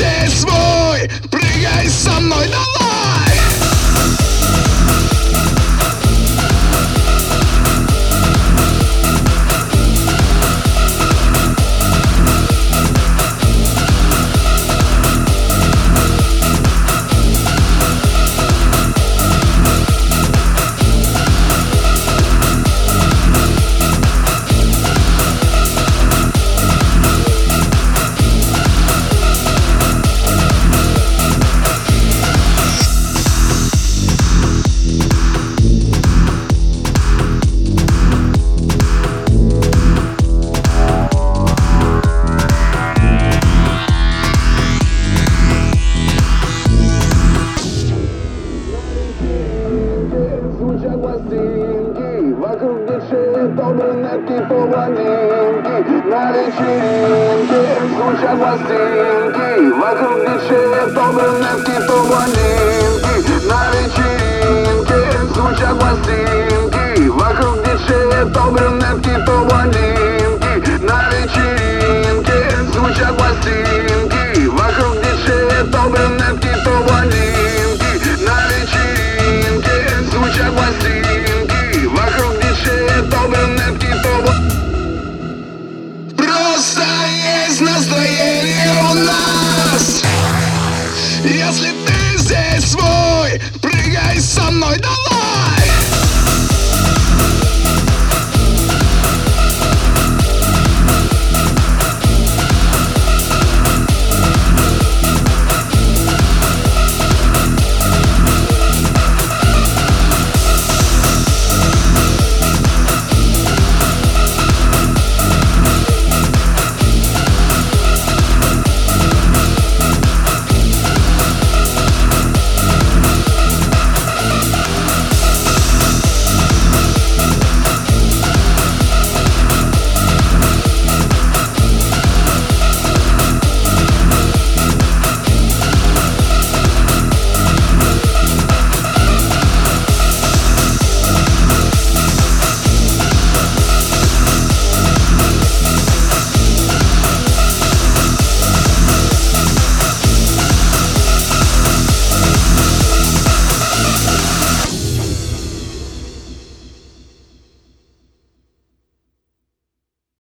здесь свой Прыгай со мной, давай! звучат пластинки Вокруг души табурнетки половинки На вечеринке звучат пластинки Вокруг души табурнетки половинки Здесь настроение у нас. Если ты здесь свой